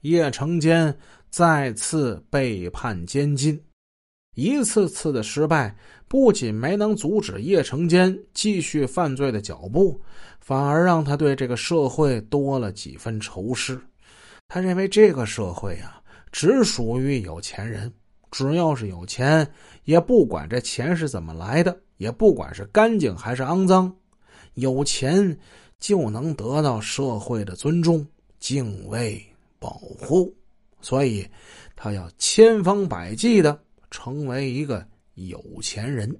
叶成坚再次被判监禁。一次次的失败，不仅没能阻止叶成坚继续犯罪的脚步，反而让他对这个社会多了几分仇视。他认为这个社会啊，只属于有钱人，只要是有钱，也不管这钱是怎么来的，也不管是干净还是肮脏，有钱就能得到社会的尊重、敬畏、保护。所以，他要千方百计的。成为一个有钱人。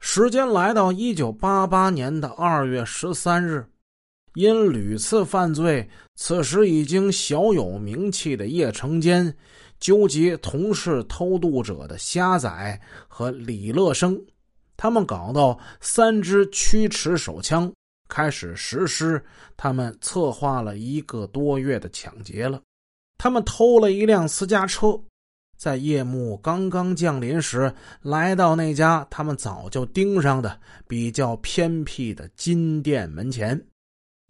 时间来到一九八八年的二月十三日，因屡次犯罪，此时已经小有名气的叶成坚，纠集同是偷渡者的虾仔和李乐生，他们搞到三支驱驰手枪，开始实施他们策划了一个多月的抢劫了。他们偷了一辆私家车。在夜幕刚刚降临时，来到那家他们早就盯上的比较偏僻的金店门前。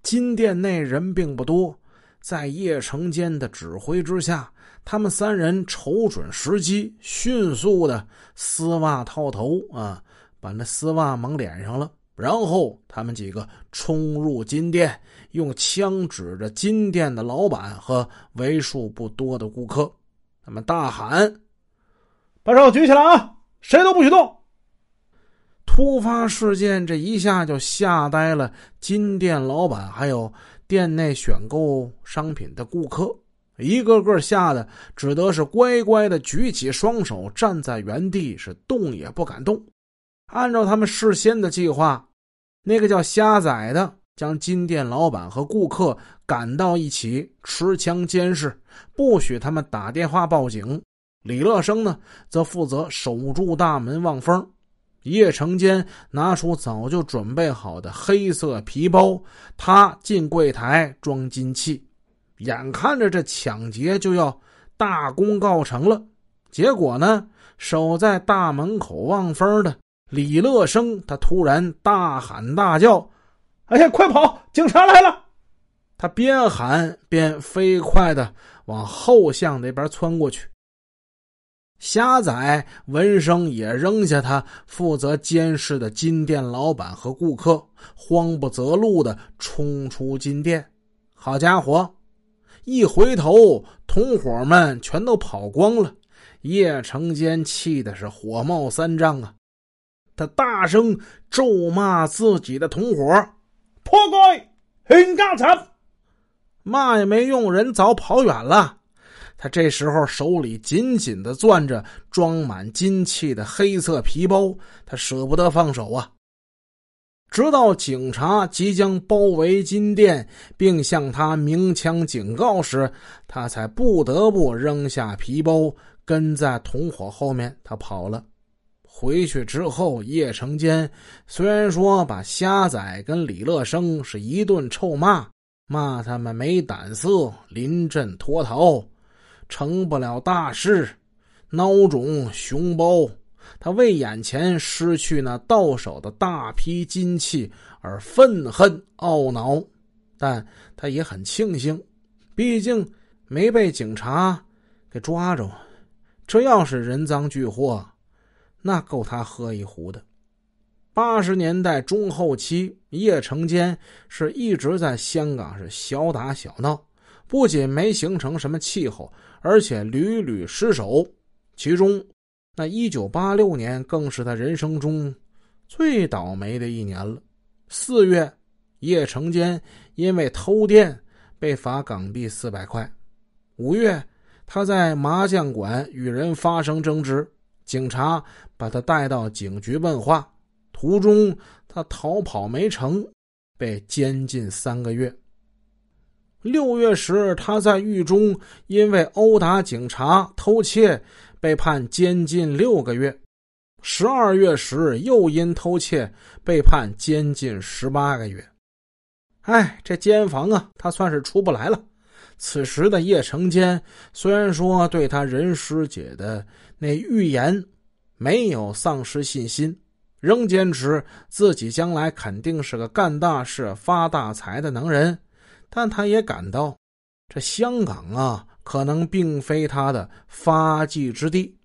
金店内人并不多，在叶成坚的指挥之下，他们三人瞅准时机，迅速的丝袜套头啊，把那丝袜蒙脸上了。然后他们几个冲入金店，用枪指着金店的老板和为数不多的顾客。他们大喊：“把手举起来啊！谁都不许动！”突发事件这一下就吓呆了金店老板，还有店内选购商品的顾客，一个个吓得只得是乖乖的举起双手，站在原地，是动也不敢动。按照他们事先的计划，那个叫虾仔的。将金店老板和顾客赶到一起，持枪监视，不许他们打电话报警。李乐生呢，则负责守住大门望风。叶成坚拿出早就准备好的黑色皮包，他进柜台装金器。眼看着这抢劫就要大功告成了，结果呢，守在大门口望风的李乐生，他突然大喊大叫。哎呀，快跑！警察来了！他边喊边飞快的往后巷那边窜过去。瞎仔闻声也扔下他负责监视的金店老板和顾客，慌不择路的冲出金店。好家伙！一回头，同伙们全都跑光了。叶成坚气的是火冒三丈啊！他大声咒骂自己的同伙。破盖，全家惨！骂也没用，人早跑远了。他这时候手里紧紧的攥着装满金器的黑色皮包，他舍不得放手啊。直到警察即将包围金店，并向他鸣枪警告时，他才不得不扔下皮包，跟在同伙后面，他跑了。回去之后，叶成坚虽然说把虾仔跟李乐生是一顿臭骂，骂他们没胆色，临阵脱逃，成不了大事，孬种熊包。他为眼前失去那到手的大批金器而愤恨懊恼，但他也很庆幸，毕竟没被警察给抓着。这要是人赃俱获。那够他喝一壶的。八十年代中后期，叶成坚是一直在香港是小打小闹，不仅没形成什么气候，而且屡屡失手。其中，那一九八六年更是他人生中最倒霉的一年了。四月，叶成坚因为偷电被罚港币四百块。五月，他在麻将馆与人发生争执。警察把他带到警局问话，途中他逃跑没成，被监禁三个月。六月时，他在狱中因为殴打警察、偷窃，被判监禁六个月。十二月时，又因偷窃被判监禁十八个月。哎，这监房啊，他算是出不来了。此时的叶成坚虽然说对他任师姐的那预言没有丧失信心，仍坚持自己将来肯定是个干大事、发大财的能人，但他也感到这香港啊可能并非他的发迹之地。